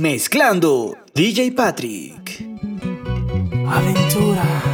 Mezclando DJ Patrick. Aventura.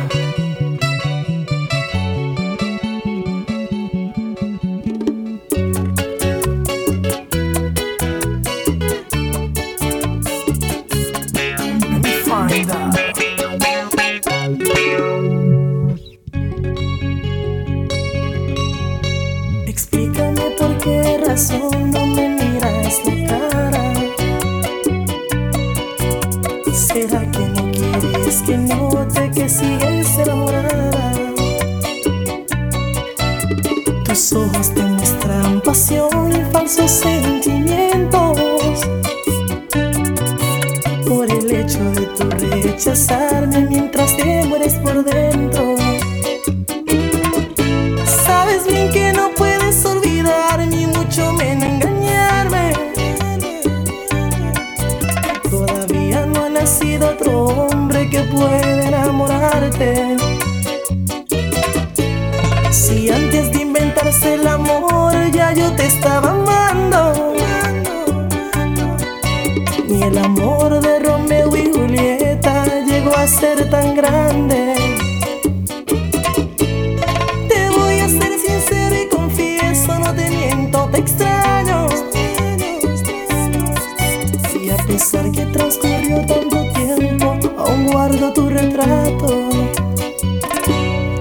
Pesar que transcurrió tanto tiempo, aún guardo tu retrato.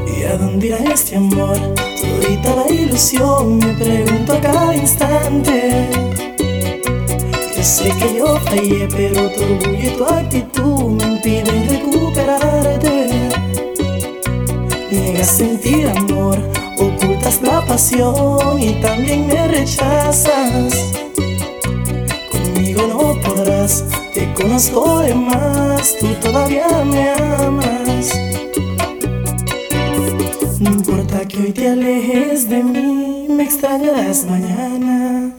¿Y a dónde irá este amor? Todita la ilusión, me pregunto a cada instante. Yo sé que yo fallé, pero tu orgullo y tu actitud me impiden recuperarte. Niegas sentir amor, ocultas la pasión y también me rechazas. Conmigo no te conozco de más, tú todavía me amas. No importa que hoy te alejes de mí, me extrañarás mañana.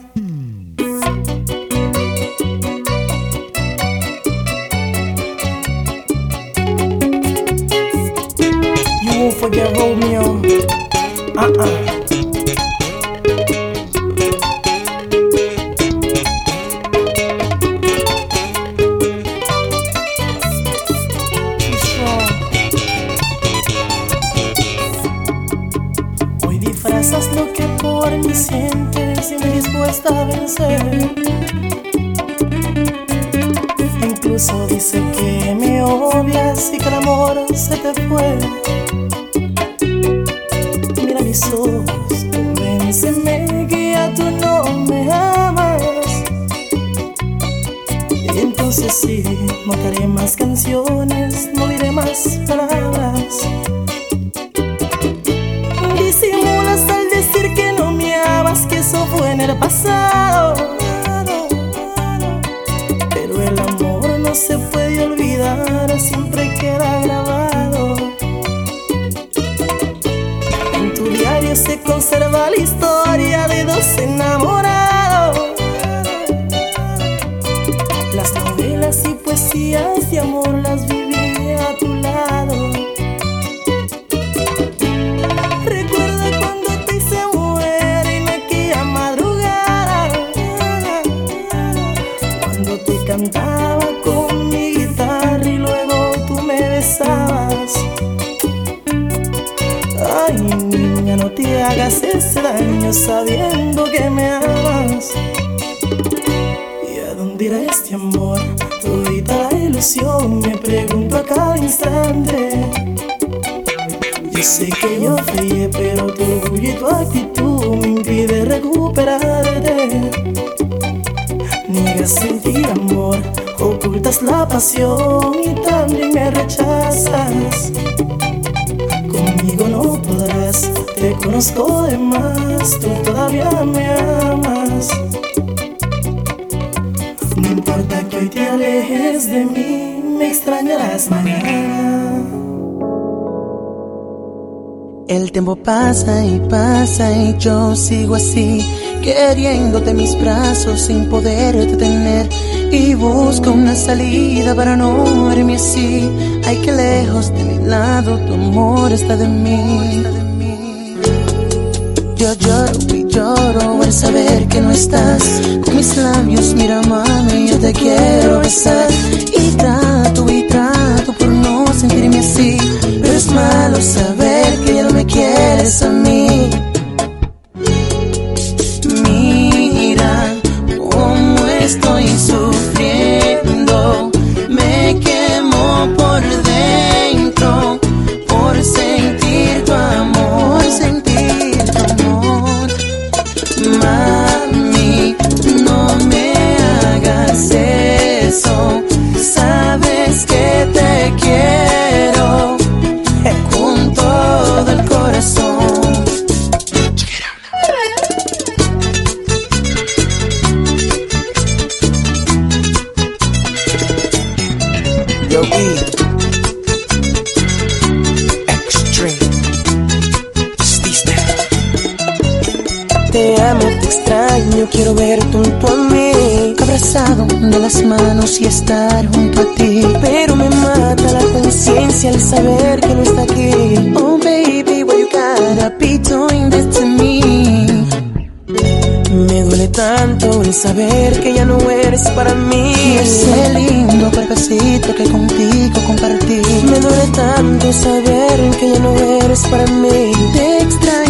Y entonces sí, no haré más canciones, no diré más palabras. Disimulas al decir que no me amas, que eso fue en el pasado. Pero el amor no se puede olvidar, siempre queda grabado. En tu diario se conserva la historia ese daño sabiendo que me amas. ¿Y a dónde irá este amor? Todita la ilusión, me pregunto a cada instante. Yo sé que yo fallé, pero tu orgullo y tu actitud me impide recuperarte. Niegas sentir amor, ocultas la pasión y también me rechazas. Conozco de más, tú todavía me amas. No importa que hoy te alejes de mí, me extrañarás mañana. El tiempo pasa y pasa y yo sigo así, queriéndote mis brazos sin poderte tener. Y busco una salida para no verme así. Ay, que lejos de mi lado tu amor está de mí. Yo lloro y lloro al saber que no estás. Con mis labios, mira mami, yo te quiero besar. Y trato y trato por no sentirme así. Pero es malo saber que ya no me quieres a mí. Abrazado de las manos y estar junto a ti. Pero me mata la conciencia al saber que no está aquí. Oh baby, why you gotta be doing this to me? Me duele tanto el saber que ya no eres para mí. Y ese lindo cuerpecito que contigo compartí. Me duele tanto saber que ya no eres para mí. Te extraño.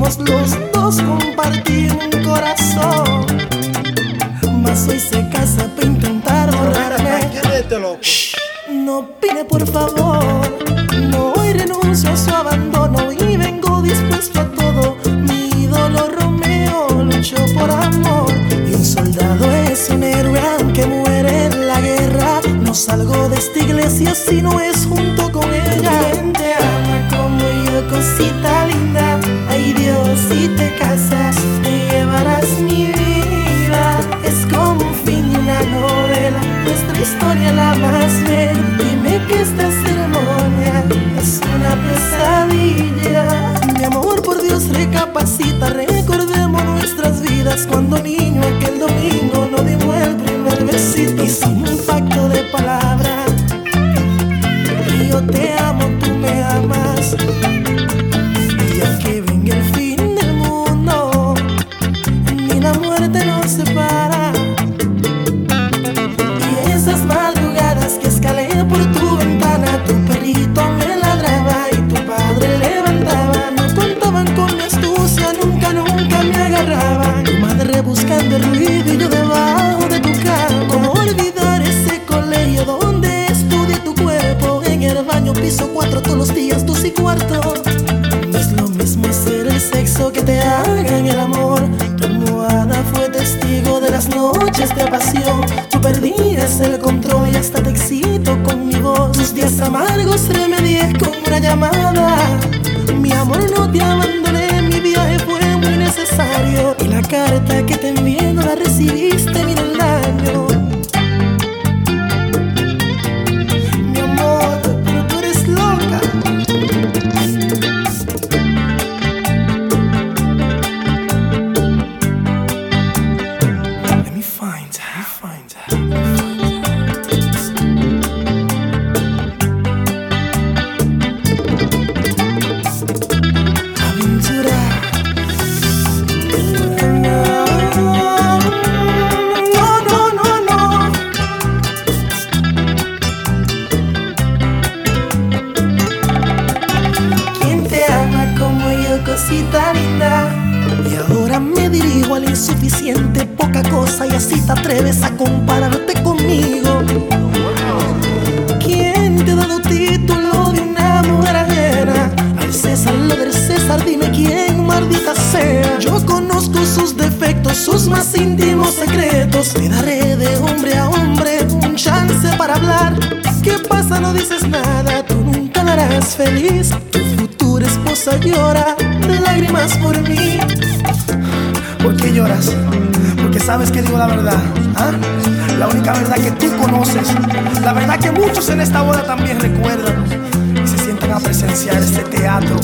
Los dos compartir un corazón. Mas hoy se casa para intentar borrarme. No pide por favor, no hoy renuncio a su abandono y vengo dispuesto a todo. Mi ídolo Romeo luchó por amor y un soldado es un héroe aunque muere en la guerra. No salgo de esta iglesia si no es junto con ella. baño, piso 4 todos los días, dos y cuarto. No es lo mismo hacer el sexo que te hagan el amor. Tu almohada fue testigo de las noches de pasión. Tú perdías el control y hasta te excito con mi voz. Tus días amargos remedié con una llamada. Mi amor no te abandoné, mi viaje fue muy necesario. Y la carta que te envié no la recibiste, mi No dices nada, tú nunca la harás feliz. Tu futura esposa llora de lágrimas por mí. ¿Por qué lloras? Porque sabes que digo la verdad. ¿ah? La única verdad que tú conoces. La verdad que muchos en esta boda también recuerdan. Y se sientan a presenciar este teatro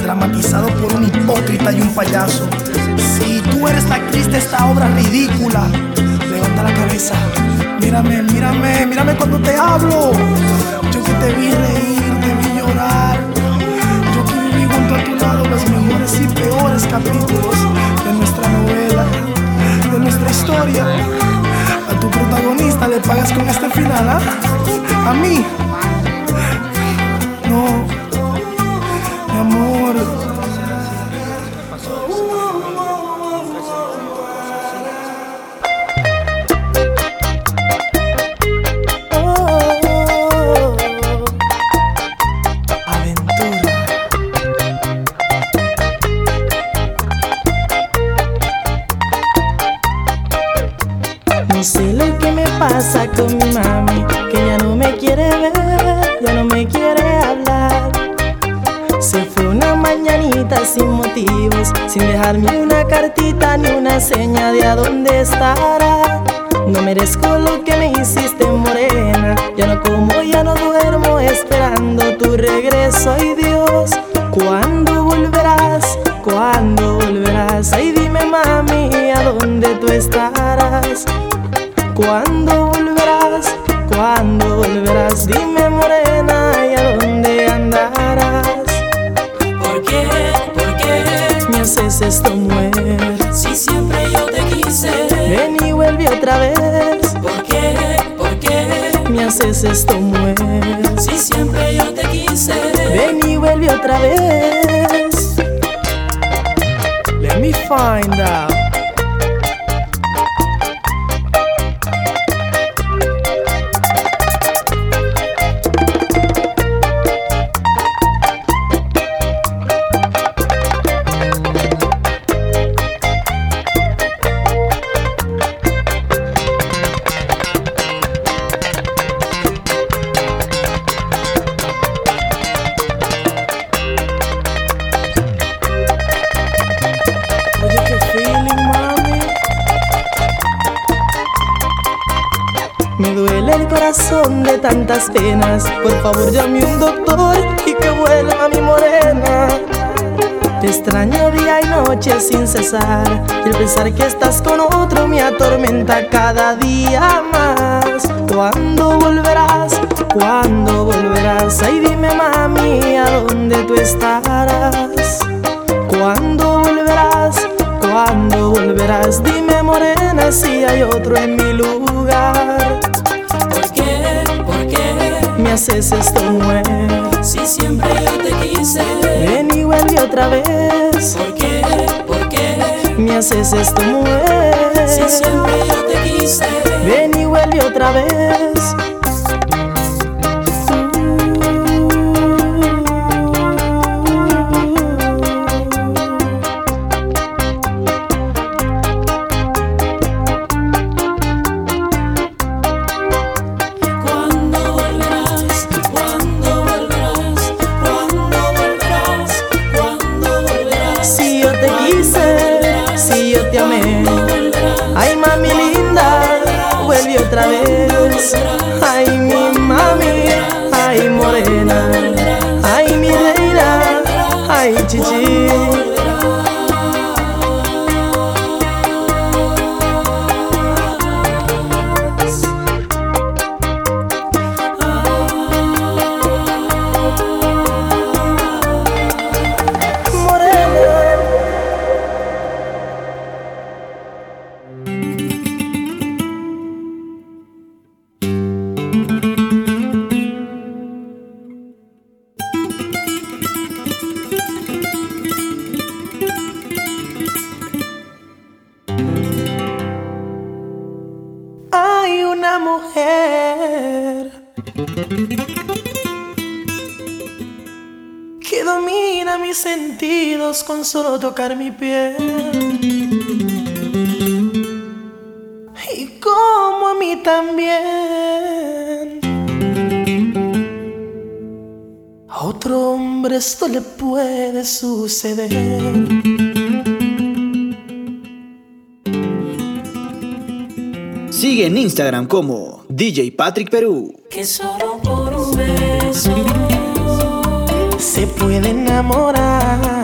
dramatizado por un hipócrita y un payaso. Si tú eres la actriz de esta obra ridícula, levanta la cabeza. Mírame, mírame, mírame cuando te hablo. Yo que te vi reír, te vi llorar. Yo que viví junto a tu lado los mejores y peores capítulos de nuestra novela, de nuestra historia. A tu protagonista le pagas con este final, ¿ah? A mí. No, como, ya no duermo esperando tu regreso. Ay Esto mujer. Si siempre yo te quise. Ven y vuelve otra vez. Let me find out. Tantas penas. Por favor, llame un doctor y que vuelva mi morena. Te extraño día y noche sin cesar. Y el pensar que estás con otro me atormenta cada día más. ¿Cuándo volverás? ¿Cuándo volverás? Ay, dime, mami, ¿a dónde tú estarás? ¿Cuándo volverás? ¿Cuándo volverás? Dime morena si hay otro en mi lugar. ¿Por qué? ¿Por qué? Me haces esto mujer. Si siempre yo te quise. Ven y vuelve otra vez. ¿Por qué? ¿Por qué? Me haces esto mujer. Si siempre yo te quise. Ven y vuelve otra vez. Con solo tocar mi piel. Y como a mí también. A otro hombre esto le puede suceder. Sigue en Instagram como DJ Patrick Perú. Que solo por un beso se puede enamorar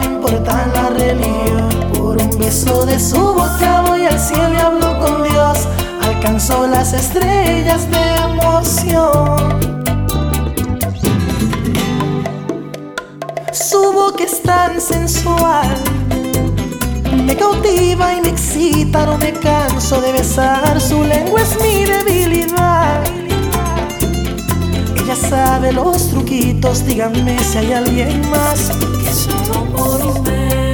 la religión. Por un beso de su boca voy al cielo y hablo con Dios. Alcanzó las estrellas de emoción. Su boca es tan sensual, me cautiva y me excita, no me canso de besar. Su lengua es mi debilidad sabe los truquitos, díganme si hay alguien más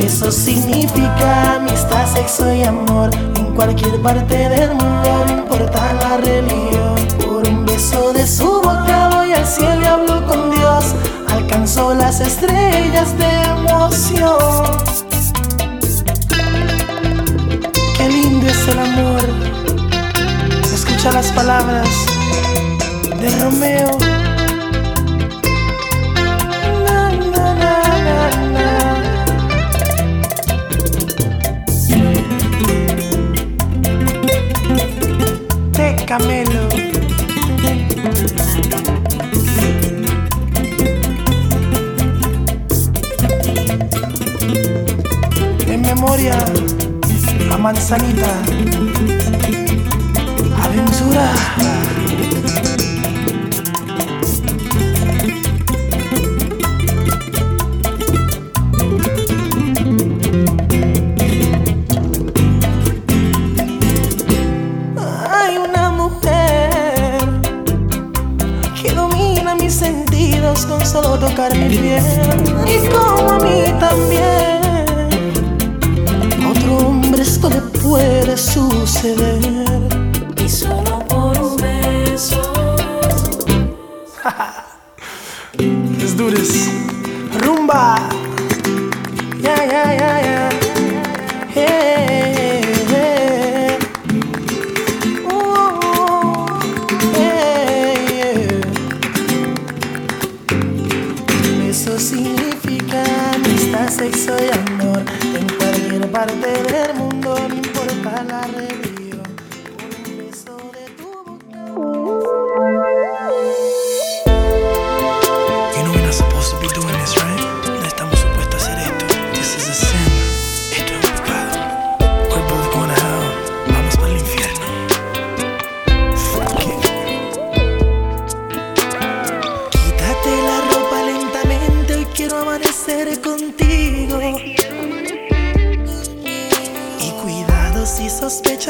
Beso significa amistad, sexo y amor en cualquier parte del mundo, no importa la religión. Por un beso de su boca voy al cielo y hablo con Dios. Alcanzó las estrellas de emoción. Qué lindo es el amor escucha las palabras de Romeo. Camelo. En memoria a Manzanita aventura. Solo y como a mí también. Otro hombre esto le puede suceder. rumba.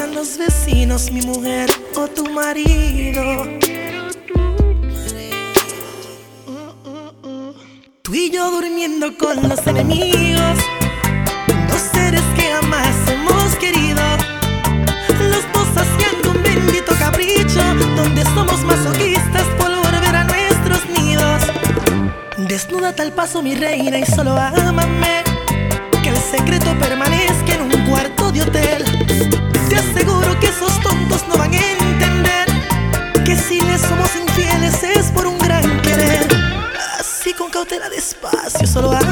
los vecinos, mi mujer o tu marido. Tú y yo durmiendo con los enemigos, dos seres que jamás hemos querido. Los dos haciendo un bendito capricho, donde somos masoquistas por volver a nuestros nidos. Desnuda tal paso, mi reina, y solo ámame. Que el secreto permanezca en un cuarto de hotel. Solo ámame.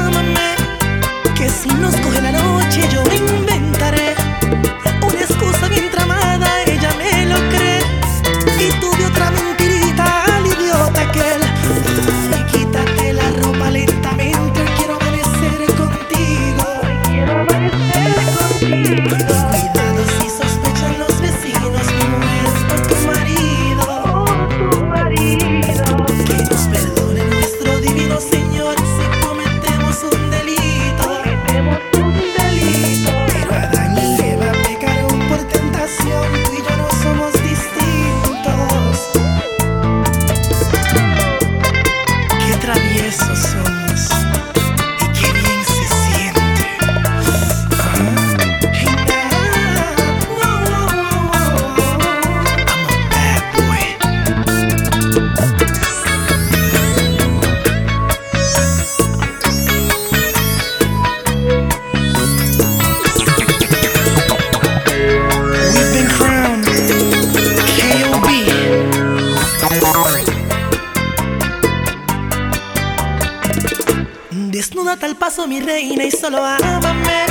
Reina y solo ámame.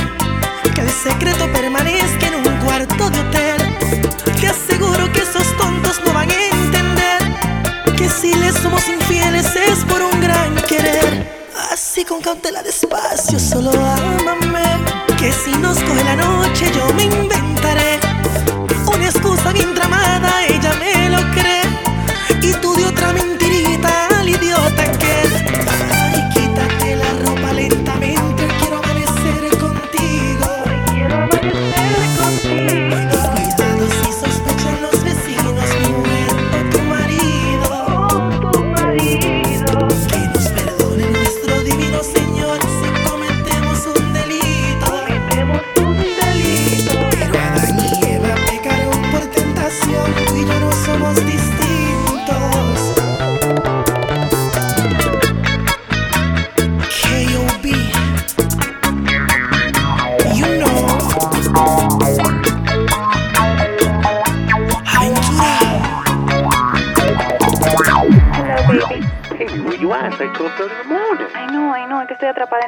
Que el secreto permanezca en un cuarto de hotel. Te aseguro que esos tontos no van a entender Que si les somos infieles es por un gran querer. Así con cautela despacio,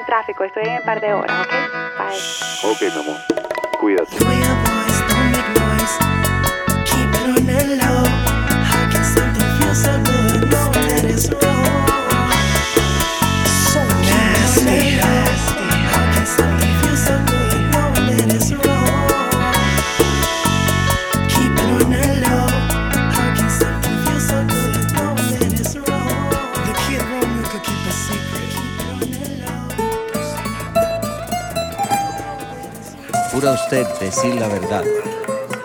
tráfico. Estoy en un par de horas, ¿ok? Bye. Ok, mi amor. Decir la verdad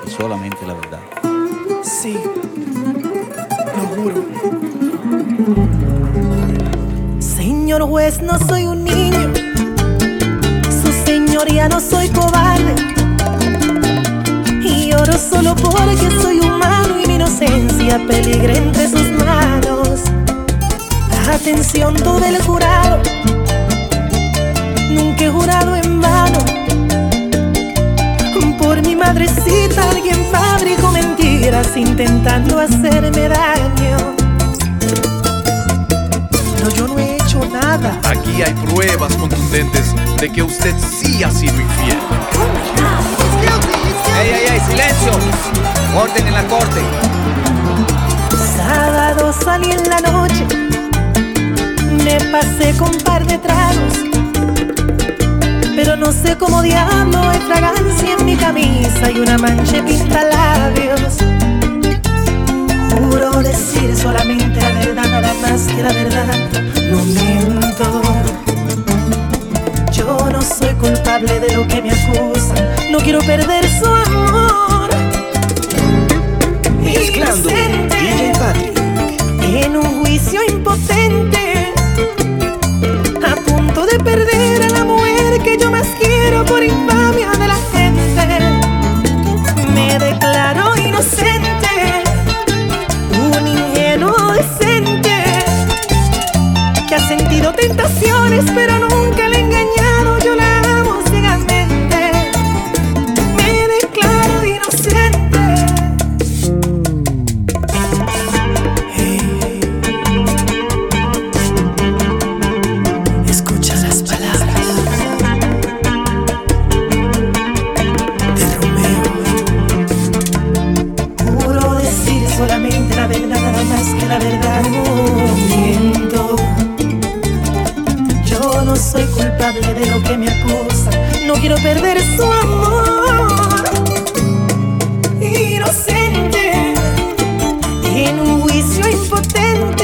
y solamente la verdad. Sí, lo juro. Señor juez, no soy un niño. Su señoría no soy cobarde. Y oro solo porque soy humano y mi inocencia peligra entre sus manos. Atención todo el jurado. Nunca he jurado en vano. Madrecita alguien fabricó mentiras intentando hacerme daño. No, yo no he hecho nada. Aquí hay pruebas contundentes de que usted sí ha sido infiel. ¡Ey, ey, ey! ¡Silencio! Orden en la corte. Sábado salí en la noche, me pasé con un par de tragos. No sé cómo diablo hay fragancia en mi camisa y una mancha pinta labios. Juro decir solamente la verdad, nada más que la verdad. No miento. Yo no soy culpable de lo que me acusan. No quiero perder su amor. Mezclando, DJ Patrick. En un juicio impotente amores, pero nunca le he engañado. Yo la amo ciegamente. Me declaro inocente. Escucha las palabras de Romeo. Juro decir solamente la verdad, nada más que la verdad. soy culpable de lo que me acusa. No quiero perder su amor. Inocente, en un juicio impotente.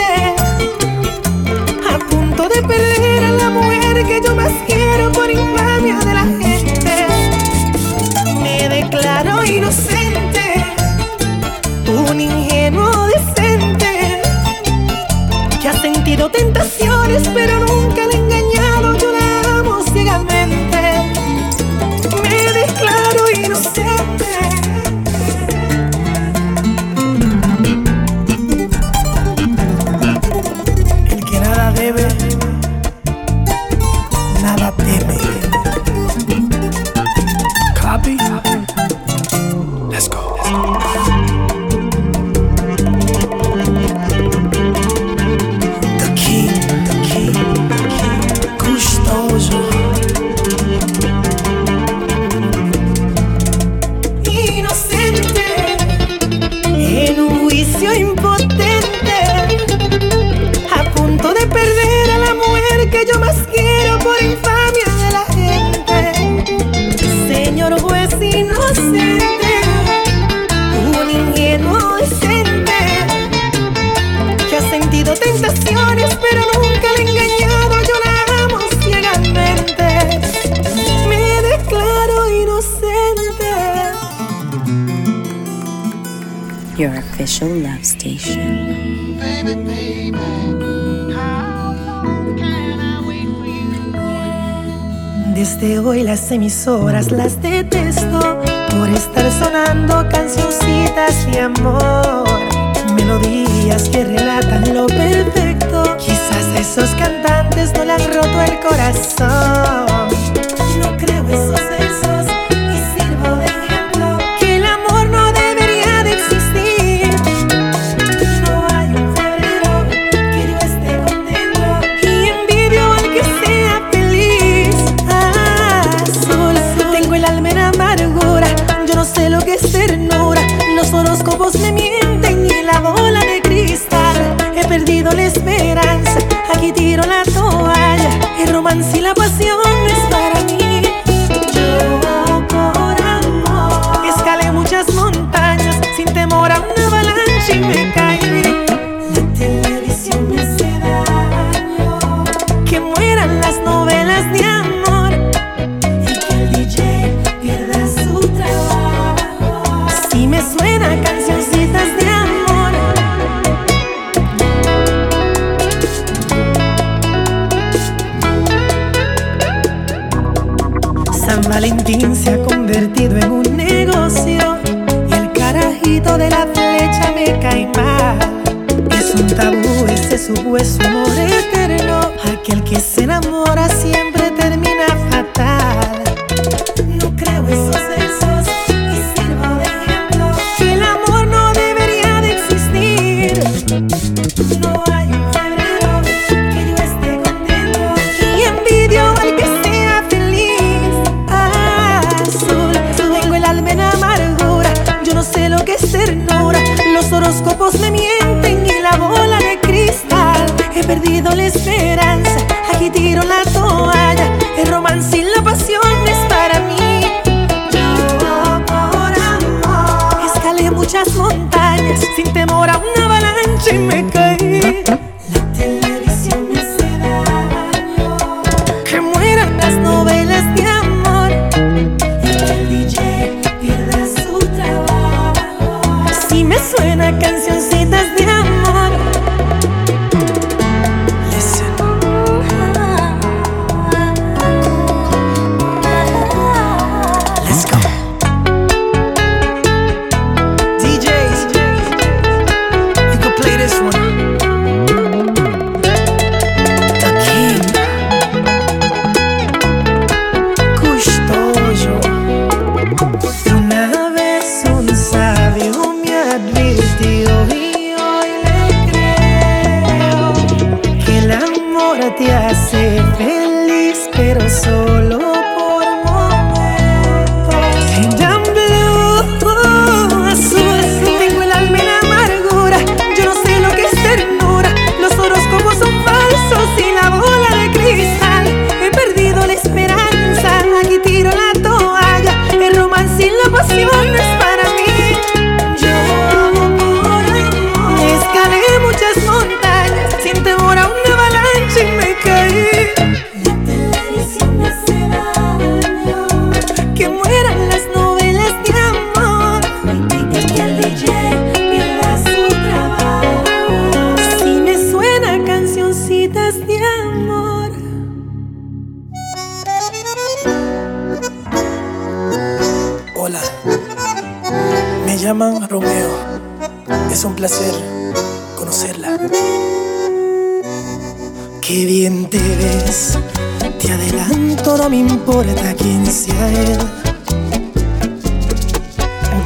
official love station. Desde hoy las emisoras las detesto por estar sonando cancioncitas de amor. Melodías que relatan lo perfecto. Quizás a esos cantantes no le han roto el corazón. la toalla. El romance y la pasión es para mí. Yo por amor escalé muchas montañas sin temor a una avalancha y me caí. se ha convertido en un negocio y el carajito de la flecha me cae mal. Es un tabú, ese su hueso amor eterno, aquel que se enamora siempre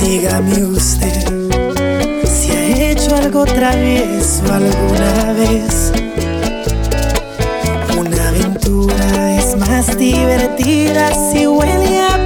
Dígame usted si ha hecho algo travieso alguna vez. Una aventura es más divertida si huele a.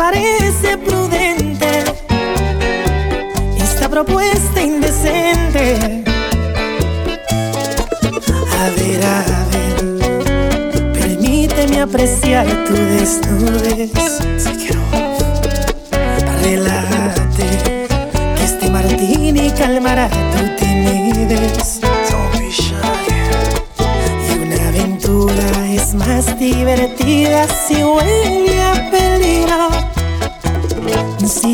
parece prudente esta propuesta indecente. A ver, a ver, permíteme apreciar tu desnudez. Si quiero, relájate, que este martini calmará tu timidez. Y una aventura es más divertida si huele a peligro.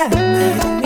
En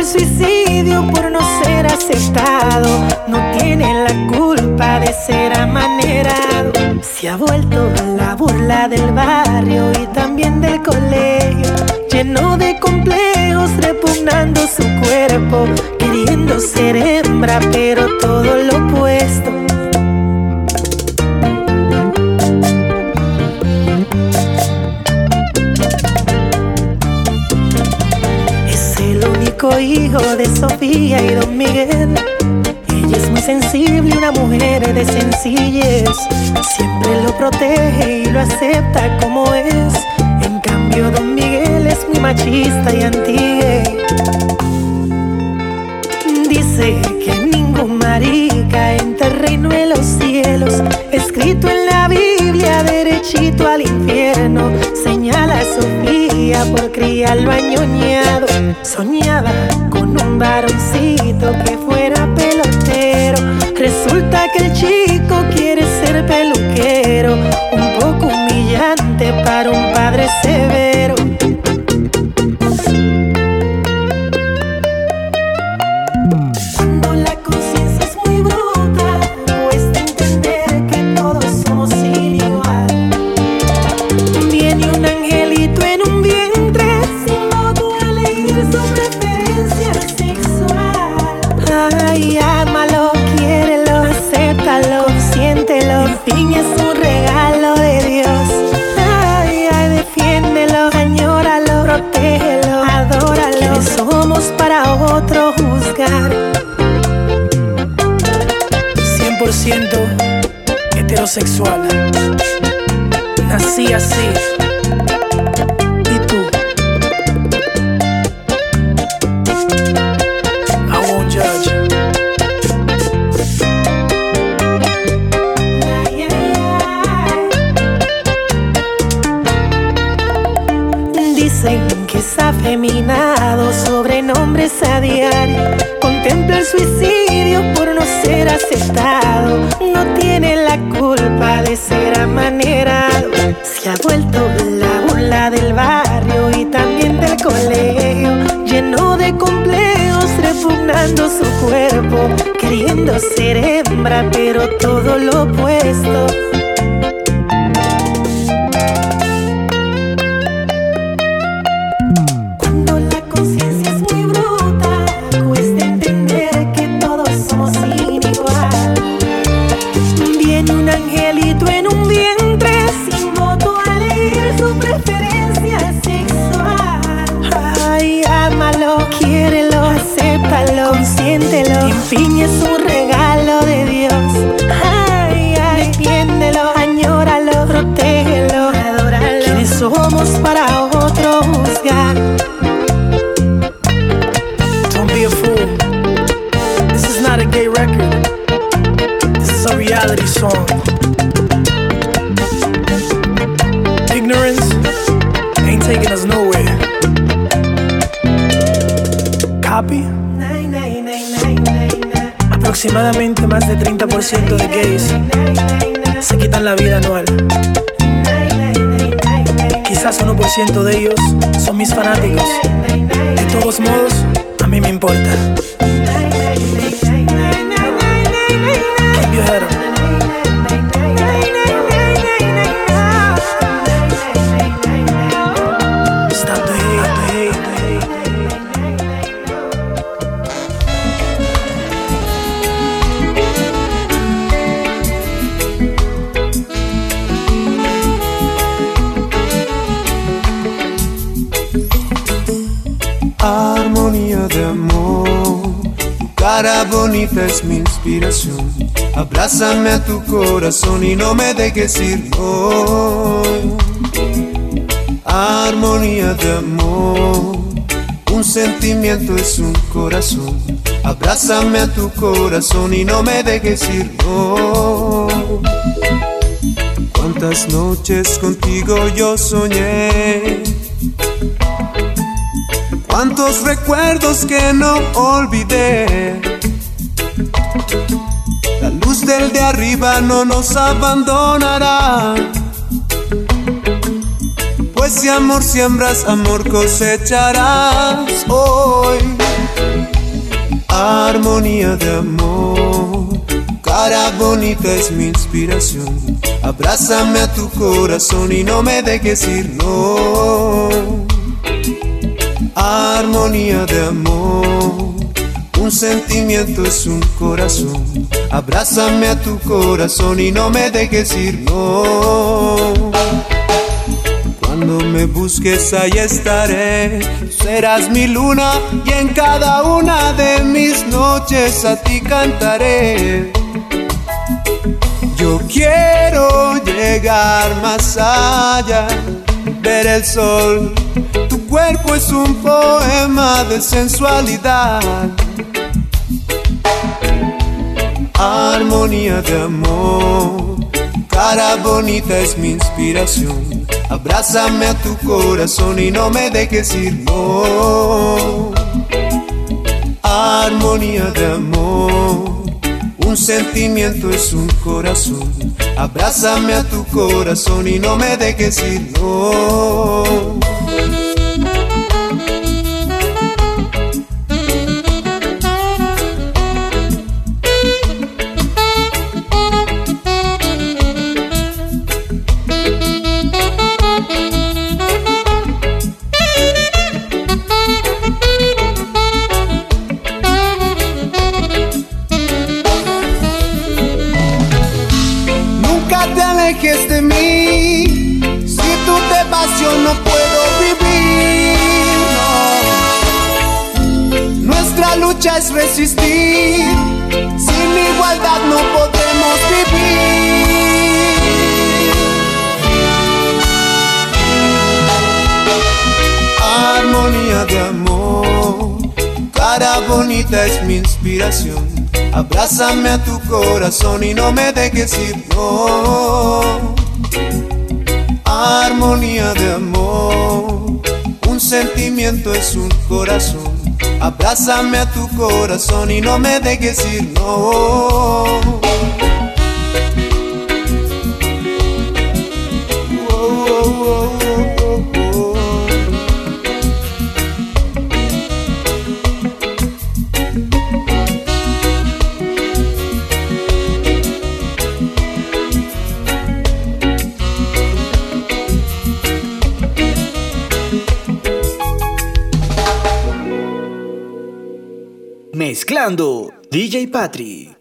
el suicidio por no ser aceptado. No tiene la culpa de ser amanerado. Se ha vuelto la burla del barrio y también del colegio. Lleno de complejos, repugnando su cuerpo, queriendo ser hembra, pero todo lo opuesto. Hijo de Sofía y Don Miguel. Ella es muy sensible, una mujer de sencillez. Siempre lo protege y lo acepta como es. En cambio, Don Miguel es muy machista y anti Dice que ningún marica entra el reino de los cielos. Escrito en la Biblia, derechito al infierno. Señala a Sofía por criarlo añoñado. Soñaba con un varoncito que fuera pelotero. Resulta que el chico quiere ser peluquero. Un poco humillante para un padre Ay, ámalo, quiérelo, acéptalo, siéntelo. En fin, es un regalo de Dios. Ay, ay, defiéndelo, añóralo, protégelo, adóralo. ¿Quiénes somos para otro juzgar? 100% heterosexual. Nací así. A diario. Contempla el suicidio por no ser aceptado. No tiene la culpa de ser amanerado. Se ha vuelto la burla del barrio y también del colegio. Lleno de complejos, repugnando su cuerpo. Queriendo ser hembra, pero todo lo opuesto. Mi inspiración. Abrázame a tu corazón y no me dejes ir. no. Armonía de amor, un sentimiento es un corazón. Abrázame a tu corazón y no me dejes ir. no. Cuántas noches contigo yo soñé. Cuántos recuerdos que no olvidé. La luz del de arriba no nos abandonará. Pues si amor siembras, amor cosecharás hoy. Armonía de amor, cara bonita es mi inspiración. Abrázame a tu corazón y no me dejes ir, no. Armonía de amor, un sentimiento es un corazón. Abrázame a tu corazón y no me dejes ir, no. Cuando me busques ahí estaré, serás mi luna y en cada una de mis noches a ti cantaré. Yo quiero llegar más allá, ver el sol. Tu cuerpo es un poema de sensualidad. Armonía de amor, cara bonita es mi inspiración. Abrázame a tu corazón y no me dejes ir, no. Armonía de amor, un sentimiento es un corazón. Abrázame a tu corazón y no me dejes ir, no. Es mi inspiración. Abrázame a tu corazón y no me dejes ir, no. Armonía de amor, un sentimiento es un corazón. Abrázame a tu corazón y no me dejes ir, no. DJ Patrick.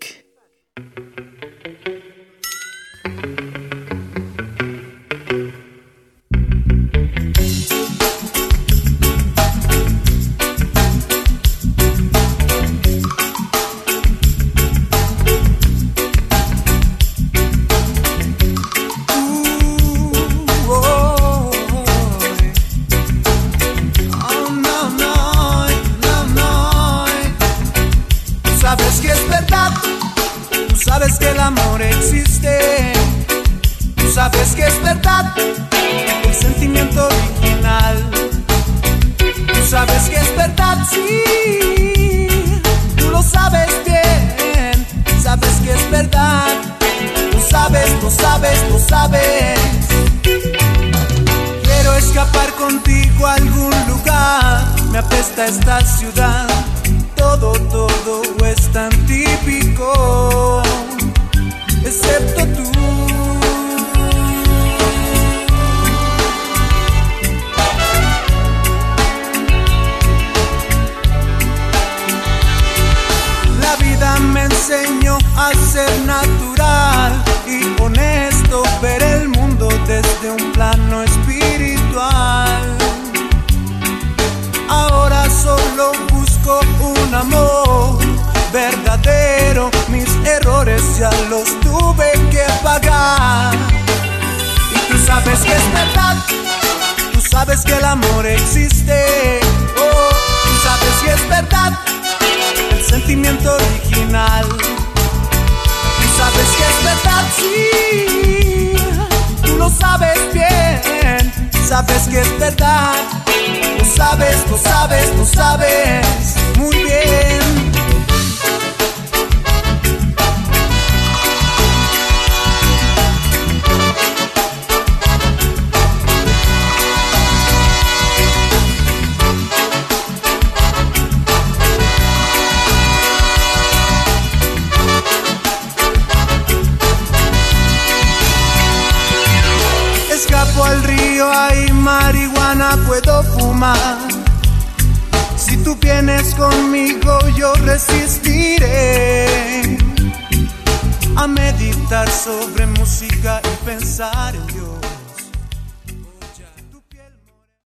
Los tuve que pagar. Y tú sabes que es verdad, tú sabes que el amor existe, oh, tú sabes que es verdad el sentimiento original. Tú sabes que es verdad, sí. Tú lo sabes bien. Sabes que es verdad. Lo sabes, lo sabes, lo sabes muy bien. Si tú tienes conmigo yo resistiré a meditar sobre música y pensar en Dios.